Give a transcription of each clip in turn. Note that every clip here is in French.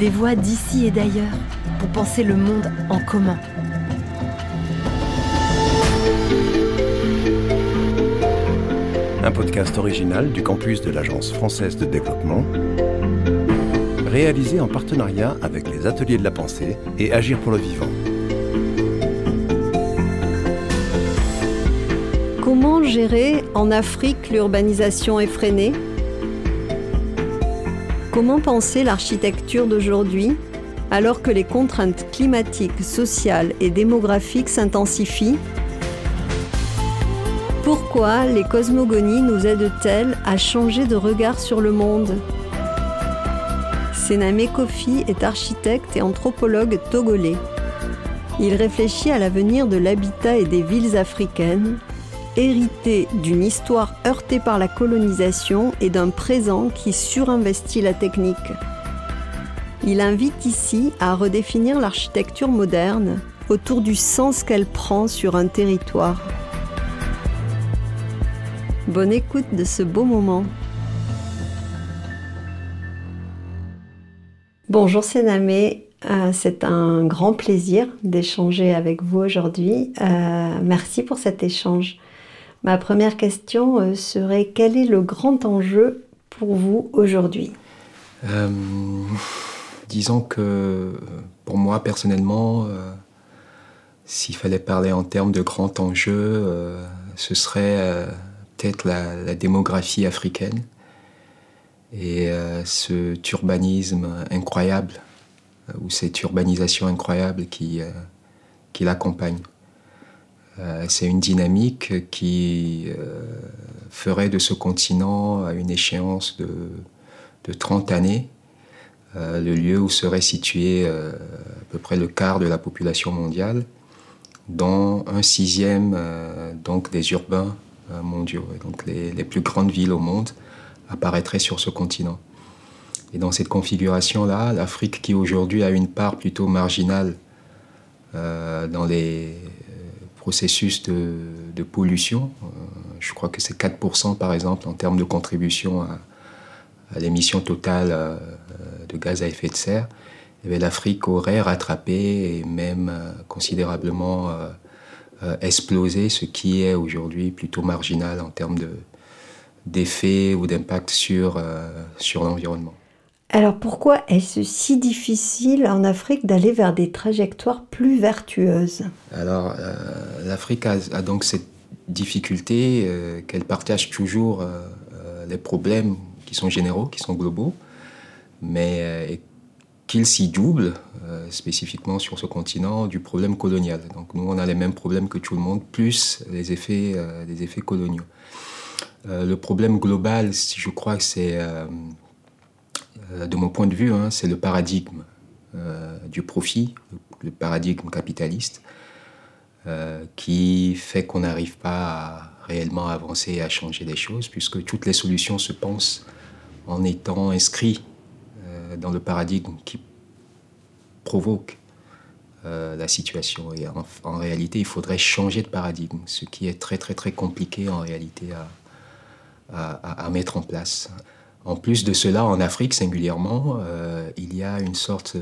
des voix d'ici et d'ailleurs pour penser le monde en commun. Un podcast original du campus de l'Agence française de développement, réalisé en partenariat avec les Ateliers de la Pensée et Agir pour le Vivant. Comment gérer en Afrique l'urbanisation effrénée? Comment penser l'architecture d'aujourd'hui alors que les contraintes climatiques, sociales et démographiques s'intensifient? Pourquoi les cosmogonies nous aident-elles à changer de regard sur le monde? Sename Kofi est architecte et anthropologue togolais. Il réfléchit à l'avenir de l'habitat et des villes africaines hérité d'une histoire heurtée par la colonisation et d'un présent qui surinvestit la technique. Il invite ici à redéfinir l'architecture moderne autour du sens qu'elle prend sur un territoire. Bonne écoute de ce beau moment. Bonjour Sénamé, euh, c'est un grand plaisir d'échanger avec vous aujourd'hui. Euh, merci pour cet échange. Ma première question euh, serait quel est le grand enjeu pour vous aujourd'hui? Euh, Disons que pour moi personnellement, euh, s'il fallait parler en termes de grand enjeu, ce serait peut-être la, démographie africaine et ce urbanisme incroyable ou cette urbanisation incroyable qui, qui l'accompagne. Euh, c'est une dynamique qui euh, ferait de ce continent, à une échéance de, 30 années, euh, le lieu où serait situé à peu près le quart de la population mondiale, dont un sixième donc des urbains mondiaux. donc les, les, plus grandes villes au monde apparaîtraient sur ce continent. Et dans cette configuration-là, l'Afrique, qui aujourd'hui a une part plutôt marginale dans les processus de, pollution. Euh, je crois que c'est 4% par exemple en termes de contribution à, l'émission totale euh, de gaz à effet de serre. Eh L'Afrique aurait rattrapé et même euh, considérablement explosé ce qui est aujourd'hui plutôt marginal en termes d'effet ou d'impact sur l'environnement. Alors pourquoi est-ce si difficile en Afrique d'aller vers des trajectoires plus vertueuses? Alors euh, l'Afrique a, donc cette difficulté euh, qu'elle partage toujours euh, les problèmes qui sont généraux, qui sont globaux, mais qu'ils s'y doublent spécifiquement sur ce continent du problème colonial. Donc nous on a les mêmes problèmes que tout le monde, plus les effets, les effets coloniaux. le problème global, je crois que c'est de mon point de vue, hein, c'est le paradigme euh, du profit, le paradigme capitaliste, euh, qui fait qu'on n'arrive pas à réellement avancer et à changer les choses, puisque toutes les solutions se pensent en étant inscrits dans le paradigme qui provoque la situation. Et en, réalité, il faudrait changer de paradigme, ce qui est très très très compliqué en réalité à mettre en place. En plus de cela, en Afrique singulièrement, euh, il y a une sorte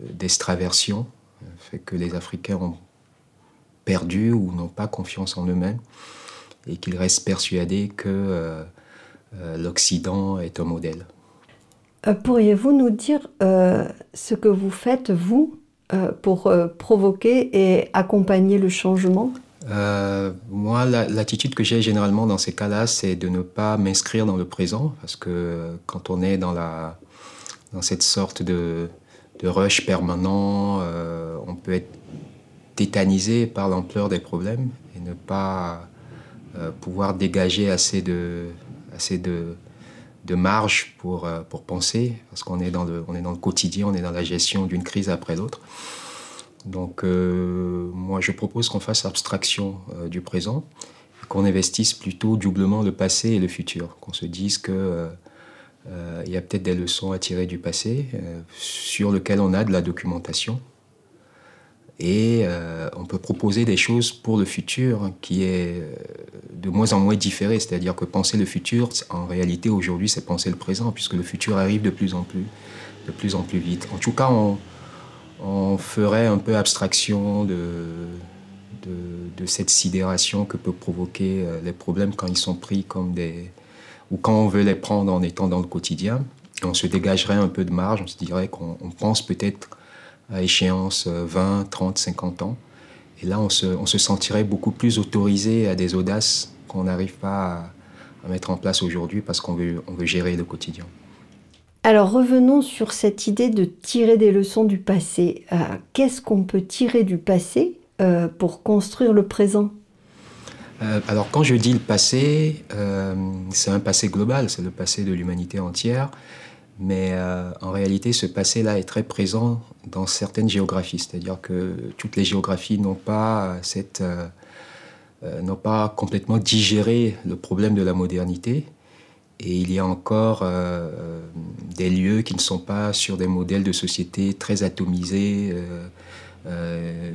d'extraversion, fait que les Africains ont perdu ou n'ont pas confiance en eux-mêmes et qu'ils restent persuadés que euh, euh, l'Occident est un modèle. Pourriez-vous nous dire ce que vous faites, vous, pour provoquer et accompagner le changement? Euh, moi, l'attitude que j'ai généralement dans ces cas-là, c'est de ne pas m'inscrire dans le présent, parce que quand on est dans, cette sorte de, rush permanent, euh, on peut être tétanisé par l'ampleur des problèmes et ne pas euh, pouvoir dégager assez de, marge pour, penser, parce qu'on est dans le quotidien, on est dans la gestion d'une crise après l'autre. Donc euh, moi je propose qu'on fasse abstraction euh, du présent, qu'on investisse plutôt doublement le passé et le futur, qu'on se dise que euh, il y a peut-être des leçons à tirer du passé sur lequel on a de la documentation. Et on peut proposer des choses pour le futur qui est de moins en moins différé, c'est-à-dire que penser le futur, en réalité aujourd'hui, c'est penser le présent, puisque le futur arrive de plus en plus de plus en plus vite. En tout cas, on, on ferait un peu abstraction de, cette sidération que peut provoquer les problèmes quand ils sont pris comme des... ou quand on veut les prendre en étant dans le quotidien. On se dégagerait un peu de marge, on se dirait qu'on pense peut-être à échéance 20, 30, 50 ans. Et là, on se, sentirait beaucoup plus autorisé à des audaces qu'on n'arrive pas à, mettre en place aujourd'hui parce qu'on veut, on veut gérer le quotidien. Alors revenons sur cette idée de tirer des leçons du passé. Euh, qu'est-ce qu'on peut tirer du passé euh, pour construire le présent? Euh, Alors quand je dis le passé, c'est un passé global, c'est le passé de l'humanité entière. Mais en réalité, ce passé-là est très présent dans certaines géographies, c'est-à-dire que toutes les géographies n'ont pas, n'ont pas complètement digéré le problème de la modernité. Et il y a encore des lieux qui ne sont pas sur des modèles de société très atomisés,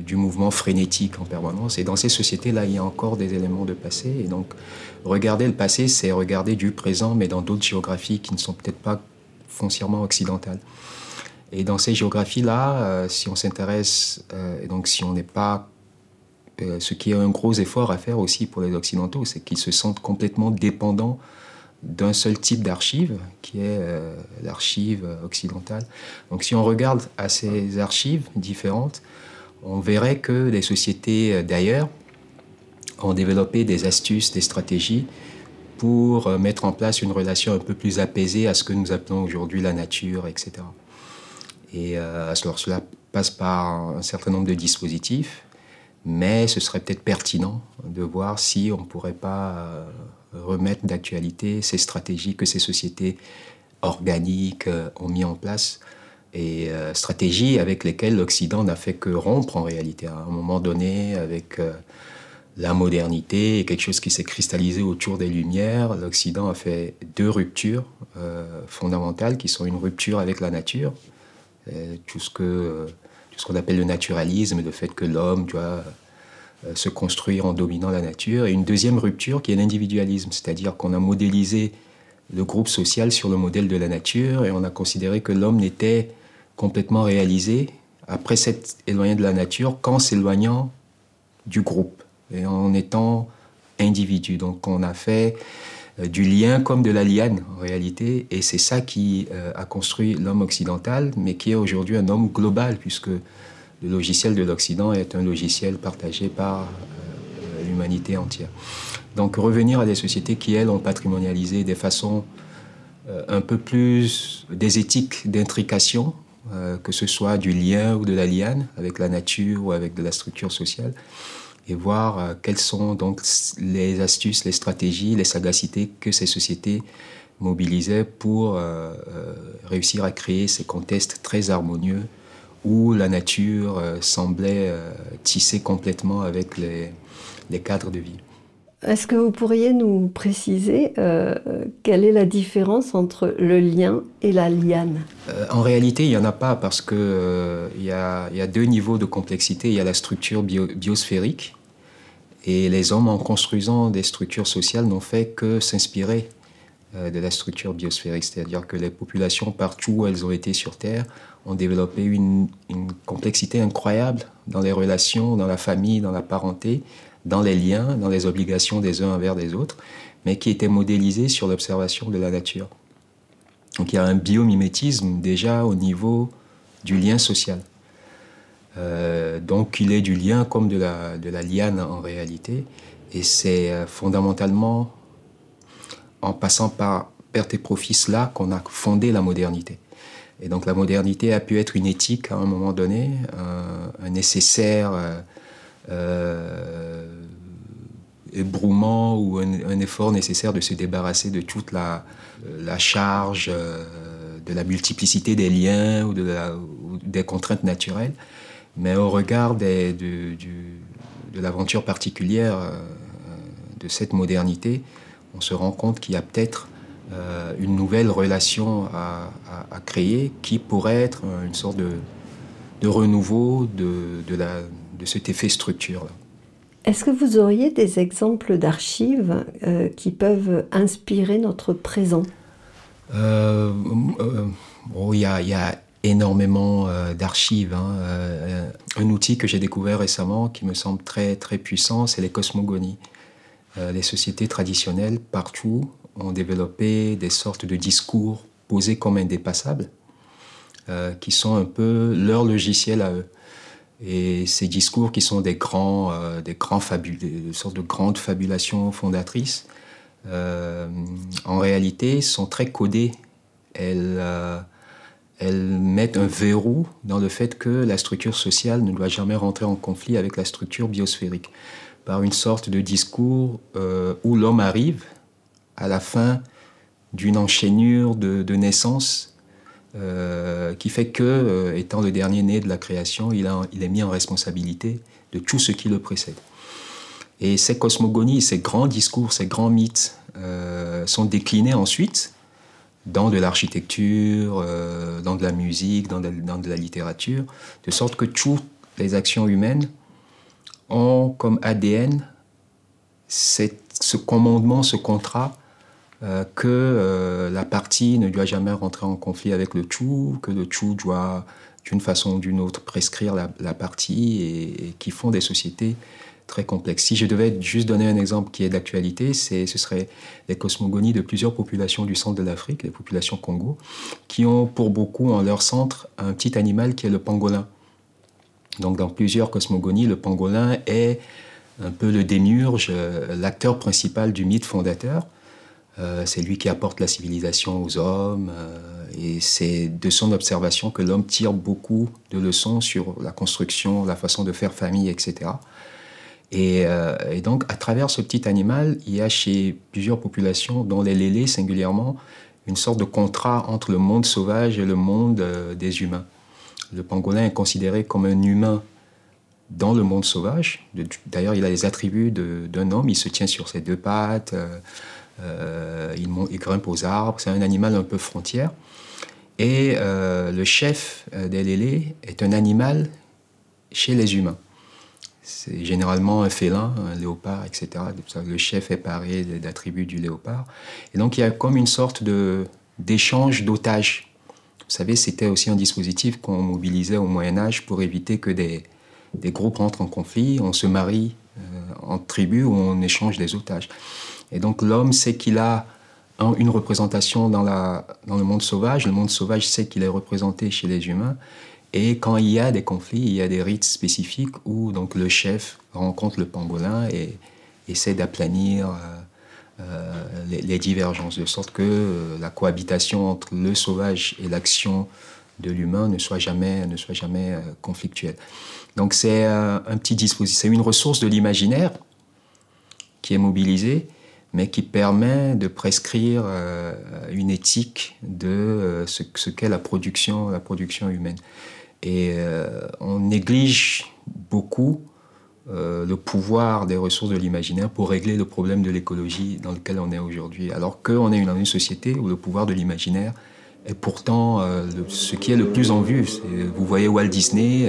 du mouvement frénétique en permanence. Et dans ces sociétés-là, il y a encore des éléments de passé. Et donc, regarder le passé, c'est regarder du présent, mais dans d'autres géographies qui ne sont peut-être pas foncièrement occidentale. Et dans ces géographies-là, euh, si on s'intéresse, euh, et donc si on n'est pas... Euh, ce qui est un gros effort à faire aussi pour les Occidentaux, c'est qu'ils se sentent complètement dépendants d'un seul type d'archive, qui est l'archive occidentale. Donc si on regarde à ces archives différentes, on verrait que les sociétés d'ailleurs ont développé des astuces, des stratégies pour euh, mettre en place une relation un peu plus apaisée à ce que nous appelons aujourd'hui la nature, etc. Et euh, alors cela passe par un certain nombre de dispositifs, mais ce serait peut-être pertinent de voir si on ne pourrait pas euh, remettre d'actualité ces stratégies que ces sociétés organiques ont mis en place et stratégies avec lesquelles l'Occident n'a fait que rompre en réalité à un moment donné avec la modernité est quelque chose qui s'est cristallisé autour des Lumières. L'Occident a fait deux ruptures euh, fondamentales qui sont une rupture avec la nature, euh, tout ce que ce qu'on appelle le naturalisme, le fait que l'homme doit euh, se construire en dominant la nature, et une deuxième rupture qui est l'individualisme, c'est-à-dire qu'on a modélisé le groupe social sur le modèle de la nature et on a considéré que l'homme n'était complètement réalisé après s'être éloigné de la nature qu'en s'éloignant du groupe et en étant individu. Donc on a fait euh, du lien comme de la liane en réalité, et c'est ça qui euh, a construit l'homme occidental, mais qui est aujourd'hui un homme global, puisque le logiciel de l'Occident est un logiciel partagé par euh, l'humanité entière. Donc revenir à des sociétés qui, elles, ont patrimonialisé des façons un peu plus des éthiques d'intrication, que ce soit du lien ou de la liane avec la nature ou avec de la structure sociale, et voir euh, quelles sont donc les astuces, les stratégies, les sagacités que ces sociétés mobilisaient pour euh, euh, réussir à créer ces contextes très harmonieux où la nature semblait tisser complètement avec les, les, cadres de vie. Est-ce que vous pourriez nous préciser quelle est la différence entre le lien et la liane? En réalité, il n'y en a pas parce qu'il il y, a, y, a deux niveaux de complexité. Il y a la structure biosphérique et les hommes, en construisant des structures sociales, n'ont fait que s'inspirer euh, de la structure biosphérique. C'est-à-dire que les populations, partout où elles ont été sur Terre, ont développé une, complexité incroyable dans les relations, dans la famille, dans la parenté, dans les liens, dans les obligations des uns envers des autres, mais qui était modélisée sur l'observation de la nature. Donc il y a un biomimétisme déjà au niveau du lien social. Euh, donc il est du lien comme de la, de la liane en réalité. Et c'est euh, fondamentalement en passant par perte et profit là qu'on a fondé la modernité. Et donc la modernité a pu être une éthique à un moment donné, un, nécessaire euh, ébrouement ou un, effort nécessaire de se débarrasser de toute la, charge de la multiplicité des liens ou, de ou des contraintes naturelles. Mais au regard de, l'aventure particulière euh, de cette modernité, on se rend compte qu'il y a peut-être euh, une nouvelle relation à, créer qui pourrait être une sorte de, renouveau de, cet effet structure. Est-ce que vous auriez des exemples d'archives euh, qui peuvent inspirer notre présent? Bon, il y a, y a énormément d'archives. Hein. un outil que j'ai découvert récemment qui me semble très, très puissant, c'est les cosmogonies. les sociétés traditionnelles, partout, ont développé des sortes de discours posés comme indépassables, qui sont un peu leur logiciel à eux. Et ces discours qui sont des grands, euh, des grands sortes de grandes fabulations fondatrices, euh, en réalité sont très codées. Euh, elles mettent un verrou dans le fait que la structure sociale ne doit jamais rentrer en conflit avec la structure biosphérique, par une sorte de discours où l'homme arrive à la fin d'une enchaînure de, de naissances euh, qui fait que, euh, étant le dernier né de la création, il, est mis en responsabilité de tout ce qui le précède. Et ces cosmogonies, ces grands discours, ces grands mythes euh, sont déclinés ensuite dans de l'architecture, dans de la musique, dans de, la littérature, de sorte que toutes les actions humaines ont comme ADN ce commandement, ce contrat euh, que euh, la partie ne doit jamais rentrer en conflit avec le tout, que le tout doit d'une façon ou d'une autre prescrire la, partie et, qui font des sociétés très complexes. Si je devais juste donner un exemple qui est d'actualité, ce serait les cosmogonies de plusieurs populations du centre de l'Afrique, les populations Congo, qui ont pour beaucoup en leur centre un petit animal qui est le pangolin. Donc dans plusieurs cosmogonies, le pangolin est un peu le démiurge, euh, l'acteur principal du mythe fondateur. Euh, c'est lui qui apporte la civilisation aux hommes. Euh, et c'est de son observation que l'homme tire beaucoup de leçons sur la construction, la façon de faire famille, etc. Euh, et, donc, à travers ce petit animal, il y a chez plusieurs populations, dont les lélés singulièrement, une sorte de contrat entre le monde sauvage et le monde des humains. Le pangolin est considéré comme un humain dans le monde sauvage. D'ailleurs, il a les attributs d'un homme. Il se tient sur ses deux pattes. Euh, il, grimpe aux arbres, c'est un animal un peu frontière. Et euh, le chef euh, des lélés est un animal chez les humains. C'est généralement un félin, un léopard, etc. Le chef est paré d'attributs du léopard. Et donc il y a comme une sorte d'échange d'otages. Vous savez, c'était aussi un dispositif qu'on mobilisait au Moyen Âge pour éviter que des, des groupes rentrent en conflit. On se marie en tribu où on échange des otages. Et donc l'homme sait qu'il a une représentation dans, la, dans le monde sauvage, le monde sauvage sait qu'il est représenté chez les humains, et quand il y a des conflits, il y a des rites spécifiques où donc le chef rencontre le pangolin et essaie d'aplanir euh, euh, les, divergences, de sorte que euh, la cohabitation entre le sauvage et l'action de l'humain ne soit jamais, ne soit jamais conflictuelle. Donc c'est un petit dispositif, c'est une ressource de l'imaginaire qui est mobilisée mais qui permet de prescrire euh, une éthique de euh, ce, qu'est la production, la production humaine. Et euh, on néglige beaucoup le pouvoir des ressources de l'imaginaire pour régler le problème de l'écologie dans lequel on est aujourd'hui. Alors qu'on est dans une société où le pouvoir de l'imaginaire est pourtant ce qui est le plus en vue. Vous voyez Walt Disney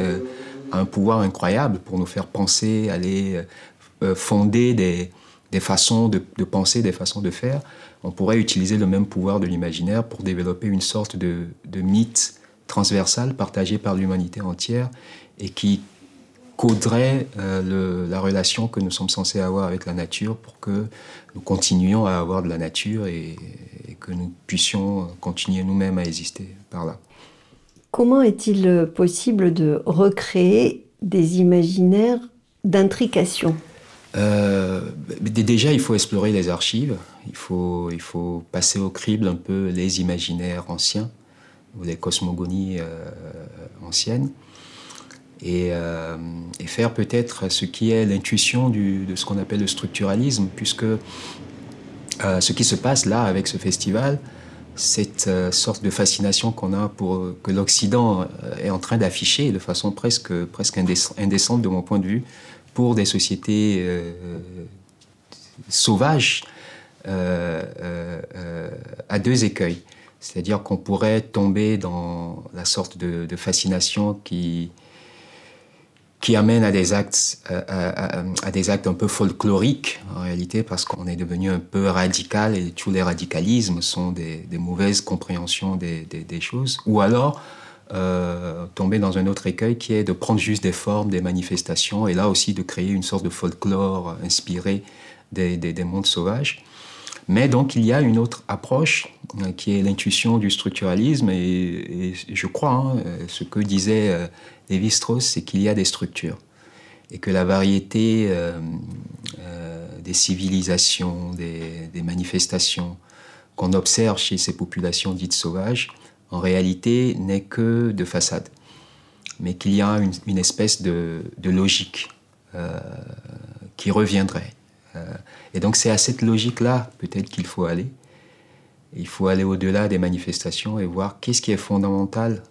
a un pouvoir incroyable pour nous faire penser, aller fonder des, des façons de, penser, des façons de faire, on pourrait utiliser le même pouvoir de l'imaginaire pour développer une sorte de, mythe transversal partagé par l'humanité entière et qui coderait euh, la relation que nous sommes censés avoir avec la nature pour que nous continuions à avoir de la nature et, et que nous puissions continuer nous-mêmes à exister par là. Comment est-il possible de recréer des imaginaires d'intrication? Euh, déjà, il faut explorer les archives, il faut, passer au crible un peu les imaginaires anciens, ou les cosmogonies euh, anciennes, euh, et, faire peut-être ce qui est l'intuition de ce qu'on appelle le structuralisme, puisque ce qui se passe là avec ce festival, cette sorte de fascination qu'on a pour que l'Occident est en train d'afficher de façon presque indécente de mon point de vue, pour des sociétés euh, sauvages euh, euh, à deux écueils. C'est-à-dire qu'on pourrait tomber dans la sorte de, fascination qui, qui amène à des actes, à, des actes un peu folkloriques en réalité, parce qu'on est devenu un peu radical et tous les radicalismes sont des, mauvaises compréhensions des, choses. Ou alors euh, tomber dans un autre écueil qui est de prendre juste des formes, des manifestations, et là aussi de créer une sorte de folklore inspiré des, mondes sauvages. Mais donc il y a une autre approche euh, qui est l'intuition du structuralisme et, je crois hein, ce que disait euh, Lévi-Strauss, c'est qu'il y a des structures et que la variété euh, des civilisations, des, manifestations qu'on observe chez ces populations dites sauvages, en réalité n'est que de façade, mais qu'il y a une, espèce de, logique qui reviendrait euh, et donc c'est à cette logique-là peut-être qu'il faut aller. Il faut aller au-delà des manifestations et voir qu'est-ce qui est fondamental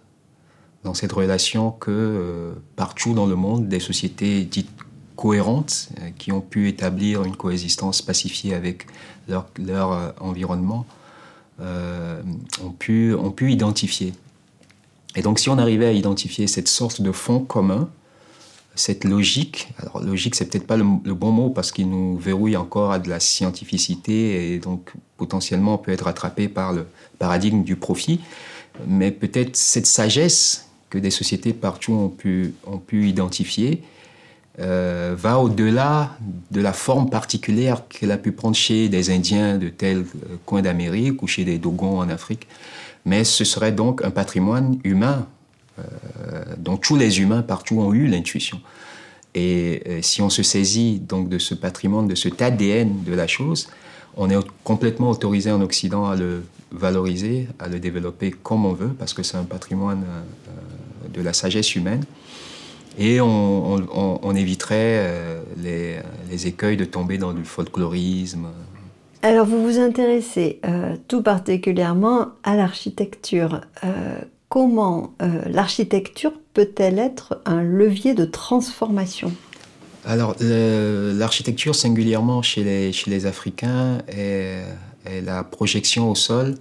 dans cette relation que euh, partout dans le monde, des sociétés dites cohérentes, euh, qui ont pu établir une coexistence pacifiée avec leur environnement, ont, pu, ont pu identifier. Et donc si on arrivait à identifier cette sorte de fond commun, cette logique, alors logique c'est peut-être pas le, bon mot parce qu'il nous verrouille encore à de la scientificité et donc potentiellement on peut être attrapé par le paradigme du profit, mais peut-être cette sagesse que des sociétés partout ont pu, ont pu identifier euh, va au-delà de la forme particulière qu'elle a pu prendre chez des Indiens de tel euh, coin d'Amérique ou chez des Dogons en Afrique, mais ce serait donc un patrimoine humain euh, dont tous les humains partout ont eu l'intuition. Et si on se saisit donc de ce patrimoine, de cet ADN de la chose, on est complètement autorisé en Occident à le valoriser, à le développer comme on veut, parce que c'est un patrimoine de la sagesse humaine. Et on, éviterait les, écueils de tomber dans du folklorisme. Alors vous vous intéressez tout particulièrement à l'architecture comment euh, l'architecture peut-elle être un levier de transformation? Alors, l'architecture, singulièrement chez les, chez les Africains, est, la projection au sol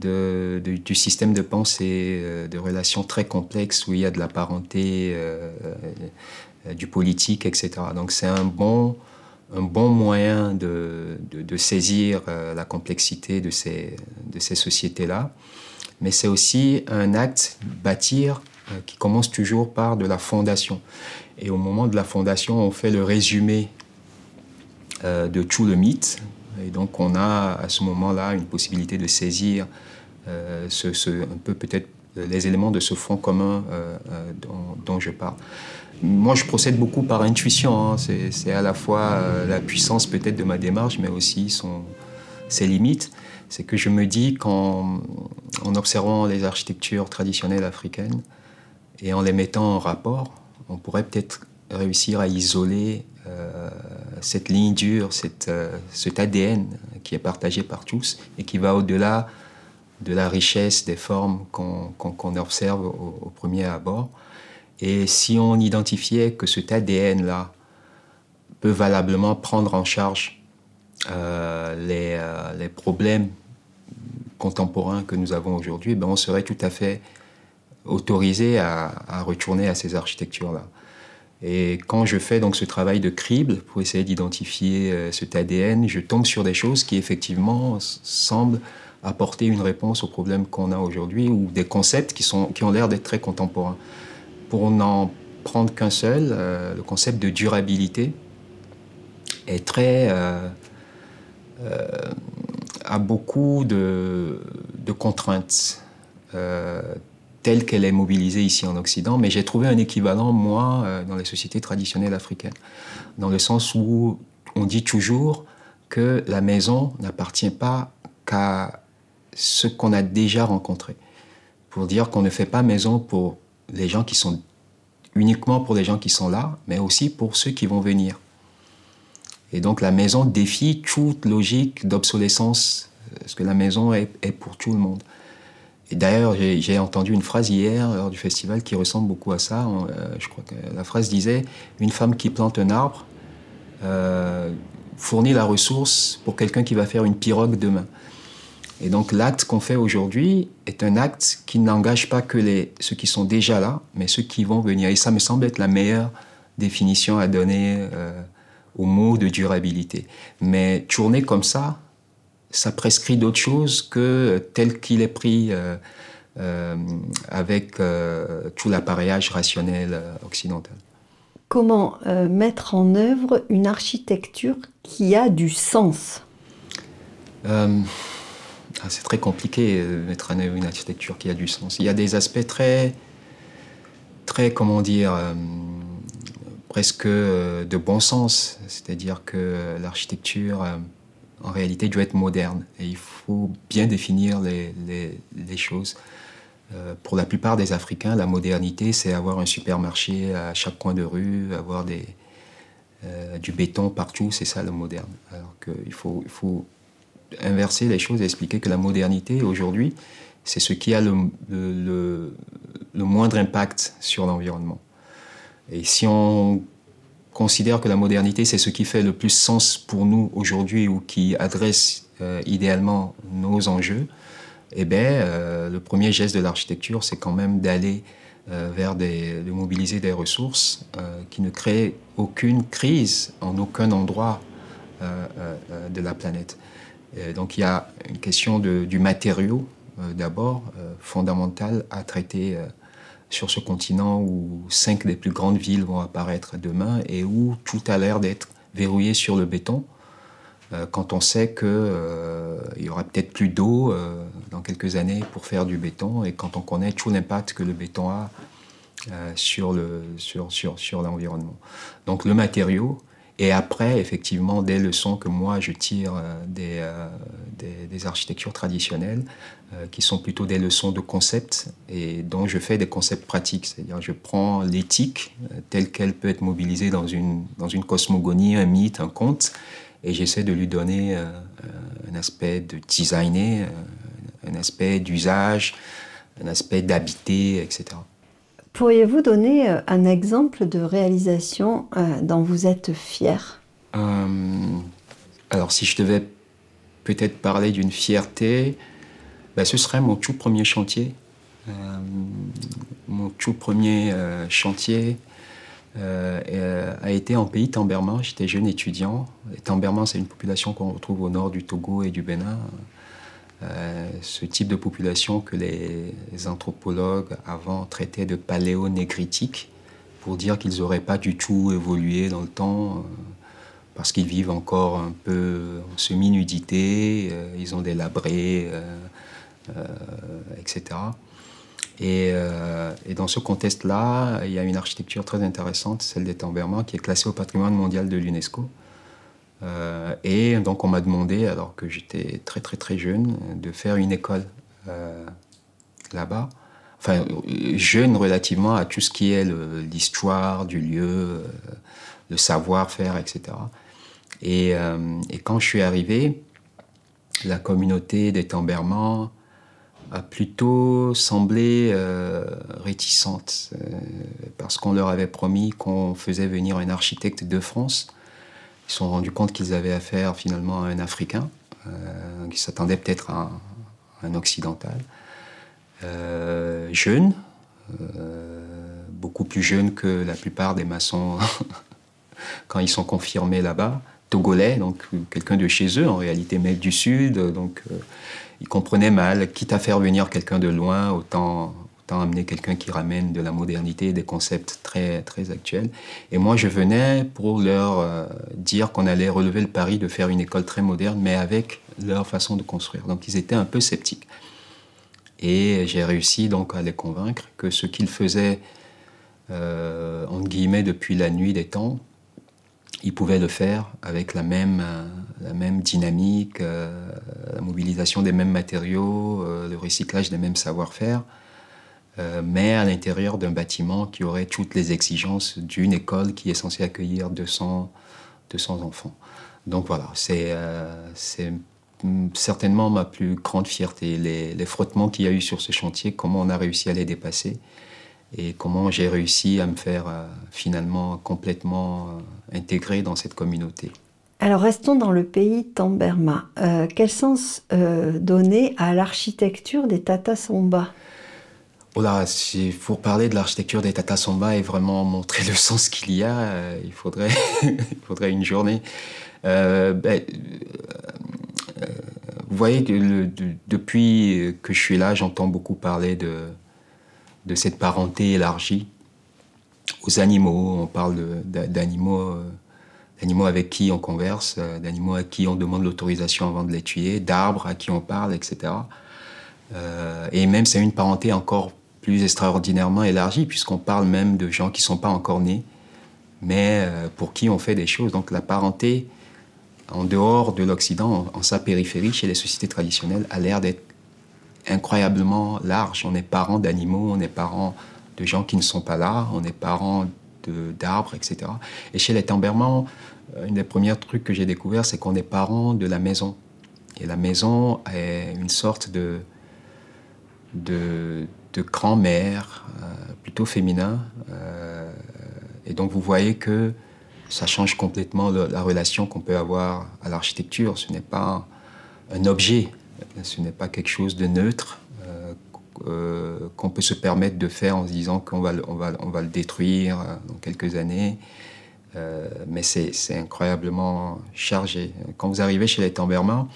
du système de pensée, euh, de relations très complexes où il y a de la parenté, euh, du politique, etc. Donc, c'est un bon, un bon moyen de, saisir la complexité de ces, sociétés-là mais c'est aussi un acte bâtir euh, qui commence toujours par de la fondation. Et au moment de la fondation, on fait le résumé euh, de tout le mythe. Et donc on a à ce moment-là une possibilité de saisir euh, un peu peut-être les éléments de ce fond commun dont, je parle. Moi, je procède beaucoup par intuition. Hein. C'est à la fois la puissance peut-être de ma démarche, mais aussi ses limites c'est que je me dis qu'en en observant les architectures traditionnelles africaines et en les mettant en rapport, on pourrait peut-être réussir à isoler euh, cette ligne dure, cette, euh, cet ADN qui est partagé par tous et qui va au-delà de la richesse des formes qu'on observe au, premier abord. Et si on identifiait que cet ADN-là peut valablement prendre en charge euh, les, les, problèmes contemporains que nous avons aujourd'hui, ben on serait tout à fait autorisé à, retourner à ces architectures-là. Et quand je fais donc ce travail de crible pour essayer d'identifier euh, cet ADN, je tombe sur des choses qui effectivement semblent apporter une réponse aux problèmes qu'on a aujourd'hui ou des concepts qui, sont, qui ont l'air d'être très contemporains. Pour n'en prendre qu'un seul, euh, le concept de durabilité est très euh, a beaucoup de, contraintes euh, telles qu'elle est mobilisée ici en Occident, mais j'ai trouvé un équivalent, moi, euh, dans les sociétés traditionnelles africaines, dans le sens où on dit toujours que la maison n'appartient pas qu'à ce qu'on a déjà rencontré. Pour dire qu'on ne fait pas maison pour les gens qui sont uniquement pour les gens qui sont là, mais aussi pour ceux qui vont venir. Et donc la maison défie toute logique d'obsolescence, parce que la maison est, pour tout le monde. D'ailleurs, j'ai entendu une phrase hier lors du festival qui ressemble beaucoup à ça. Euh, je crois que la phrase disait Une femme qui plante un arbre euh, fournit la ressource pour quelqu'un qui va faire une pirogue demain. Et donc l'acte qu'on fait aujourd'hui est un acte qui n'engage pas que les, ceux qui sont déjà là, mais ceux qui vont venir. Et ça me semble être la meilleure définition à donner euh, au mot de durabilité. Mais tourner comme ça, ça prescrit d'autres choses que tel qu'il est pris euh, euh, avec tout l'appareillage rationnel occidental. Comment mettre en œuvre une architecture qui a du sens? Ah, c'est très compliqué de mettre en œuvre une architecture qui a du sens. Il y a des aspects très, très comment dire, euh, presque euh, de bon sens. C'est-à-dire que l'architecture, euh, en réalité, doit être moderne. Et il faut bien définir les, choses. pour la plupart des Africains, la modernité, c'est avoir un supermarché à chaque coin de rue, avoir des, du béton partout, c'est ça le moderne. Alors qu'il faut, il faut inverser les choses et expliquer que la modernité, aujourd'hui, c'est ce qui a le, le, moindre impact sur l'environnement. Et si on considère que la modernité, c'est ce qui fait le plus sens pour nous aujourd'hui ou qui adresse euh, idéalement nos enjeux, eh bien, euh, le premier geste de l'architecture, c'est quand même d'aller euh, vers des, de mobiliser des ressources qui ne créent aucune crise en aucun endroit de la planète. Donc il y a une question du matériau d'abord, euh, fondamental à traiter sur ce continent où cinq des plus grandes villes vont apparaître demain et où tout a l'air d'être verrouillé sur le béton. quand on sait qu'il il y aura peut-être plus d'eau dans quelques années pour faire du béton et quand on connaît tout l'impact que le béton a sur l'environnement. Sur, sur, Donc le matériau, et après, effectivement, des leçons que moi je tire euh, euh, des, architectures traditionnelles, euh, qui sont plutôt des leçons de concept et dont je fais des concepts pratiques. C'est-à-dire, je prends l'éthique telle qu'elle peut être mobilisée dans une, dans une cosmogonie, un mythe, un conte, et j'essaie de lui donner un aspect de designer, un aspect d'usage, un aspect d'habiter, etc. Pourriez-vous donner euh, un exemple de réalisation euh, dont vous êtes fier? Euh, Alors, si je devais peut-être parler d'une fierté, ben, ce serait mon tout premier chantier. mon tout premier chantier a été en pays Tamberman. J'étais jeune étudiant. Tamberman, c'est une population qu'on retrouve au nord du Togo et du Bénin. Euh, ce type de population que les, anthropologues avant traitaient de paléonégritique, pour dire qu'ils n'auraient pas du tout évolué dans le temps, euh, parce qu'ils vivent encore un peu en semi-nudité, euh, ils ont des labrés, etc. Et, et, dans ce contexte-là, il y a une architecture très intéressante, celle des Tambermans, qui est classée au patrimoine mondial de l'UNESCO. Euh, et donc on m'a demandé, alors que j'étais très très très jeune, de faire une école euh, là-bas. Enfin, jeune relativement à tout ce qui est l'histoire du lieu, euh, le savoir-faire, etc. Et, et, quand je suis arrivé, la communauté des Tambermans a plutôt semblé réticente, parce qu'on leur avait promis qu'on faisait venir un architecte de France ils sont rendus compte qu'ils avaient affaire finalement à un Africain, euh, qui s'attendait peut-être à, un occidental, euh, jeune, euh, beaucoup plus jeune que la plupart des maçons quand ils sont confirmés là-bas, togolais, donc quelqu'un de chez eux, en réalité mec du Sud, donc ils comprenaient mal, quitte à faire venir quelqu'un de loin, autant amener quelqu'un qui ramène de la modernité, des concepts très, très actuels. Et moi, je venais pour leur euh, dire qu'on allait relever le pari de faire une école très moderne, mais avec leur façon de construire. Donc, ils étaient un peu sceptiques. Et j'ai réussi donc à les convaincre que ce qu'ils faisaient, euh, entre guillemets, depuis la nuit des temps, ils pouvaient le faire avec la même, euh, la même dynamique, la mobilisation des mêmes matériaux, le recyclage des mêmes savoir-faire. Euh, mais à l'intérieur d'un bâtiment qui aurait toutes les exigences d'une école qui est censée accueillir 200, 200 enfants. Donc voilà, c'est euh, certainement ma plus grande fierté, les, frottements qu'il y a eu sur ce chantier, comment on a réussi à les dépasser et comment j'ai réussi à me faire euh, finalement complètement intégré dans cette communauté. Alors restons dans le pays Tamberma. Euh, quel sens euh, donner à l'architecture des Tata Somba Oh pour parler de l'architecture des Tata Somba et vraiment montrer le sens qu'il y a, euh, il, faudrait, il faudrait une journée. Ben, vous voyez que depuis que je suis là, j'entends beaucoup parler de, de cette parenté élargie aux animaux. On parle d'animaux d'animaux avec qui on converse, euh, d'animaux à qui on demande l'autorisation avant de les tuer, d'arbres à qui on parle, etc. Euh, et même c'est une parenté encore plus extraordinairement élargie, puisqu'on parle même de gens qui ne sont pas encore nés, mais euh, pour qui on fait des choses. Donc la parenté, en dehors de l'Occident, en, sa périphérie, chez les sociétés traditionnelles, a l'air d'être incroyablement large. On est parents d'animaux, on est parents de gens qui ne sont pas là, on est parents d'arbres, etc. Et chez les Tambermans, euh, une des premières trucs que j'ai découvert, c'est qu'on est parents de la maison. Et la maison est une sorte de, de, grand-mère, euh, plutôt féminin. Euh, et donc vous voyez que ça change complètement la relation qu'on peut avoir à l'architecture. Ce n'est pas un objet, ce n'est pas quelque chose de neutre qu'on peut se permettre de faire en se disant qu'on va, le détruire dans quelques années. Euh, mais c'est incroyablement chargé. Quand vous arrivez chez les Tambermans,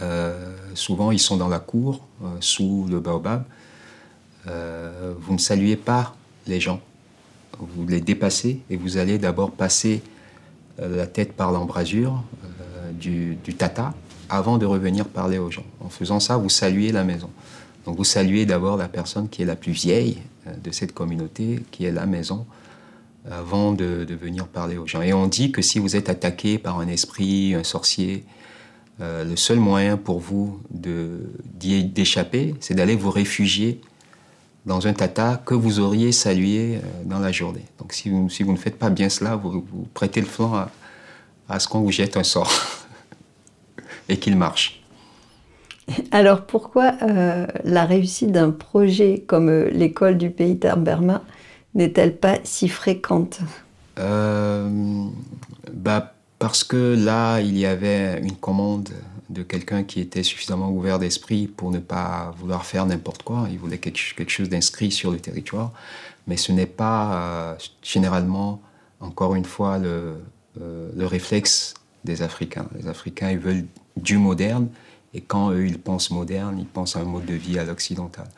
euh, souvent ils sont dans la cour, euh, sous le baobab. Vous ne saluez pas les gens. Vous les dépassez et vous allez d'abord passer la tête par l'embrasure du, du, tata avant de revenir parler aux gens. En faisant ça, vous saluez la maison. Donc vous saluez d'abord la personne qui est la plus vieille de cette communauté, qui est la maison, avant de, venir parler aux gens. Et on dit que si vous êtes attaqué par un esprit, un sorcier, euh, le seul moyen pour vous d'échapper, c'est d'aller vous réfugier dans un tata que vous auriez salué euh, dans la journée. Donc si vous, si vous ne faites pas bien cela, vous, prêtez le flanc à, ce qu'on vous jette un sort et qu'il marche. Alors pourquoi euh, la réussite d'un projet comme l'école du pays Berma n'est-elle pas si fréquente? Euh, bah, Parce que là, il y avait une commande de quelqu'un qui était suffisamment ouvert d'esprit pour ne pas vouloir faire n'importe quoi. Il voulait quelque, chose d'inscrit sur le territoire. Mais ce n'est pas euh, généralement, encore une fois, le, euh, le réflexe des Africains. Les Africains, ils veulent du moderne. Et quand eux, ils pensent moderne, ils pensent à un mode de vie à l'occidental.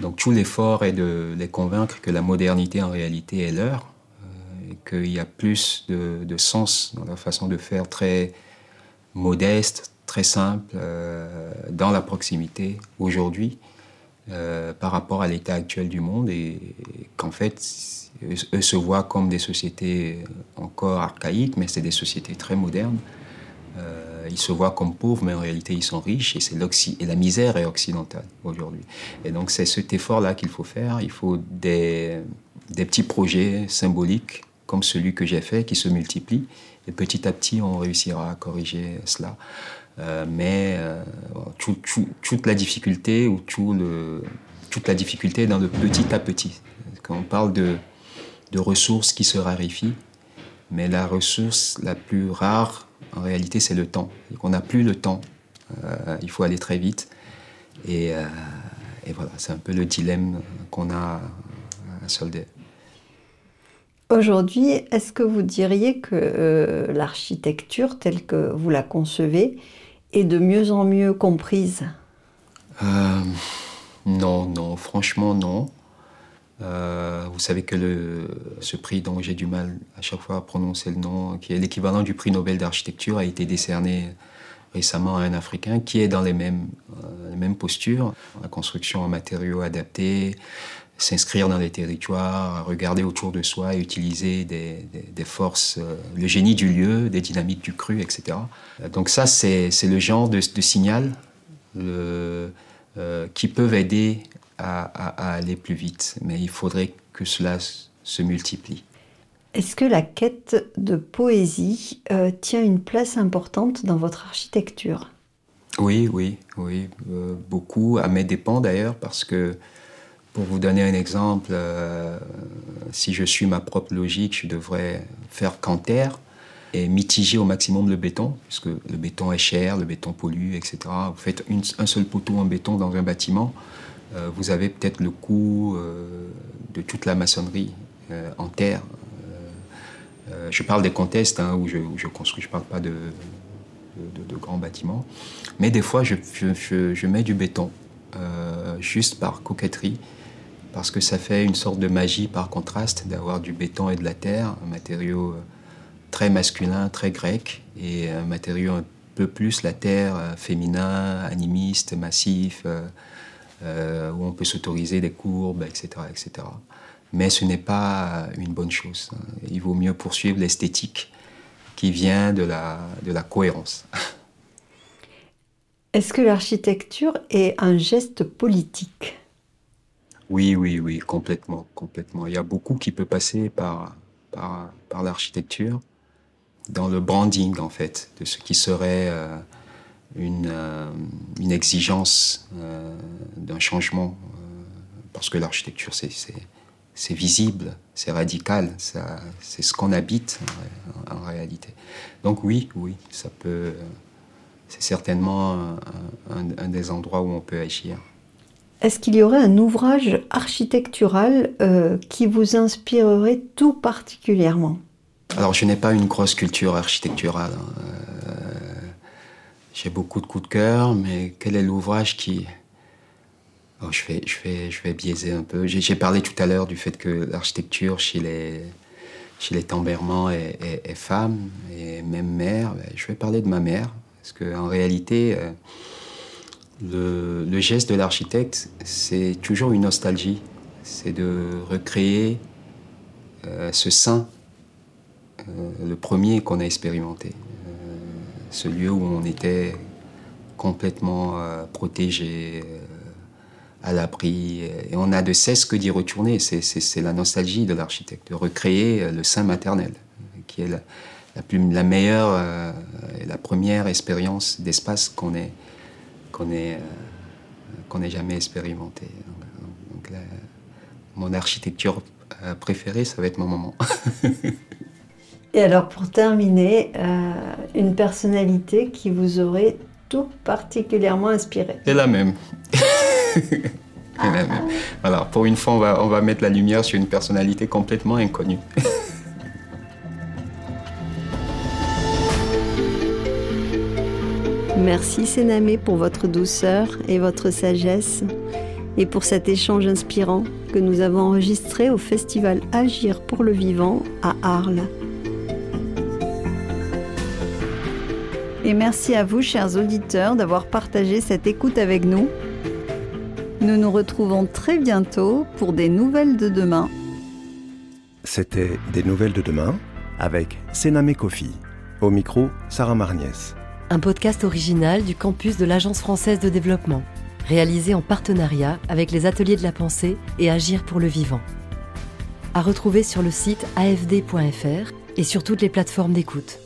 Donc tout l'effort est de les convaincre que la modernité en réalité est leur, euh, et qu'il y a plus de, sens dans la façon de faire très modeste, très simple, euh, dans la proximité aujourd'hui, euh, par rapport à l'état actuel du monde, et, qu'en fait, eux se voient comme des sociétés encore archaïques, mais c'est des sociétés très modernes. Euh, ils se voient comme pauvres, mais en réalité, ils sont riches et, et la misère est occidentale aujourd'hui. Et donc, c'est cet effort-là qu'il faut faire. Il faut des petits projets symboliques comme celui que j'ai fait qui se multiplient. Et petit à petit, on réussira à corriger cela. Euh, mais euh, toute la difficulté ou toute la difficulté est dans le petit à petit. Quand on parle de, de ressources qui se raréfient, mais la ressource la plus rare en réalité, c'est le temps. On n'a plus le temps. Euh, il faut aller très vite. Et, voilà, c'est un peu le dilemme qu'on a à solder. Aujourd'hui, est-ce que vous diriez que l'architecture telle que vous la concevez est de mieux en mieux comprise Non, non, franchement non. Euh, vous savez que le, ce prix dont j'ai du mal à chaque fois à prononcer le nom, qui est l'équivalent du prix Nobel d'architecture, a été décerné récemment à un Africain qui est dans les mêmes, euh, les mêmes postures, la construction en matériaux adaptés, s'inscrire dans les territoires, regarder autour de soi et utiliser des, des, forces, euh, le génie du lieu, des dynamiques du cru, etc. Donc ça, c'est le genre de, de signal le, qui peuvent aider à, aller plus vite, mais il faudrait que cela se multiplie. Est-ce que la quête de poésie euh, tient une place importante dans votre architecture? Oui, oui, oui, euh, beaucoup, à mes dépens d'ailleurs, parce que pour vous donner un exemple, euh, si je suis ma propre logique, je devrais faire Canter, et mitiger au maximum le béton, puisque le béton est cher, le béton pollue, etc. Vous faites un seul poteau en béton dans un bâtiment, euh, vous avez peut-être le coût euh, de toute la maçonnerie en terre. je parle des contestes hein, où, je, construis, je ne parle pas de, grands bâtiments. Mais des fois, je mets du béton, juste par coquetterie, parce que ça fait une sorte de magie par contraste d'avoir du béton et de la terre, un matériau très masculin, très grec, et un matériau un peu plus la terre, féminin, animiste, massif. Euh, où on peut s'autoriser des courbes, etc., etc. Mais ce n'est pas une bonne chose. Il vaut mieux poursuivre l'esthétique qui vient de la, de la cohérence. Est-ce que l'architecture est un geste politique? Oui, oui, oui, complètement, complètement. Il y a beaucoup qui peut passer par, par, par l'architecture, dans le branding en fait, de ce qui serait euh, une, euh, une exigence euh, d'un changement, parce que l'architecture, c'est visible, c'est radical, c'est ce qu'on habite en, réalité. Donc oui, oui, ça peut, c'est certainement un, des endroits où on peut agir. Est-ce qu'il y aurait un ouvrage architectural qui vous inspirerait tout particulièrement? Alors je n'ai pas une grosse culture architecturale. Hein. J'ai beaucoup de coups de cœur, mais quel est l'ouvrage qui... Oh, je, vais, biaiser un peu. J'ai parlé tout à l'heure du fait que l'architecture chez les, chez les Tambermans est, est, femme et même mère. Ben, je vais parler de ma mère, parce qu'en réalité, euh, le, geste de l'architecte, c'est toujours une nostalgie. C'est de recréer euh, ce sein, euh, le premier qu'on a expérimenté ce lieu où on était complètement euh, protégé, euh, à l'abri. Et on a de cesse que d'y retourner. C'est la nostalgie de l'architecte, de recréer euh, le sein maternel, qui est la, la, meilleure et la première expérience d'espace qu'on ait, qu'on ait, qu'on ait jamais expérimenté. Donc, mon architecture préférée, ça va être mon moment. Et alors pour terminer, euh, une personnalité qui vous aurait tout particulièrement inspiré C'est la même. la même. Alors pour une fois, on va, on va mettre la lumière sur une personnalité complètement inconnue. Merci Sénamé pour votre douceur et votre sagesse et pour cet échange inspirant que nous avons enregistré au festival Agir pour le vivant à Arles. Et merci à vous, chers auditeurs, d'avoir partagé cette écoute avec nous. Nous nous retrouvons très bientôt pour des nouvelles de demain. C'était Des nouvelles de demain avec Sename Kofi. Au micro, Sarah Marniès. Un podcast original du campus de l'Agence française de développement, réalisé en partenariat avec les ateliers de la pensée et Agir pour le vivant. À retrouver sur le site afd.fr et sur toutes les plateformes d'écoute.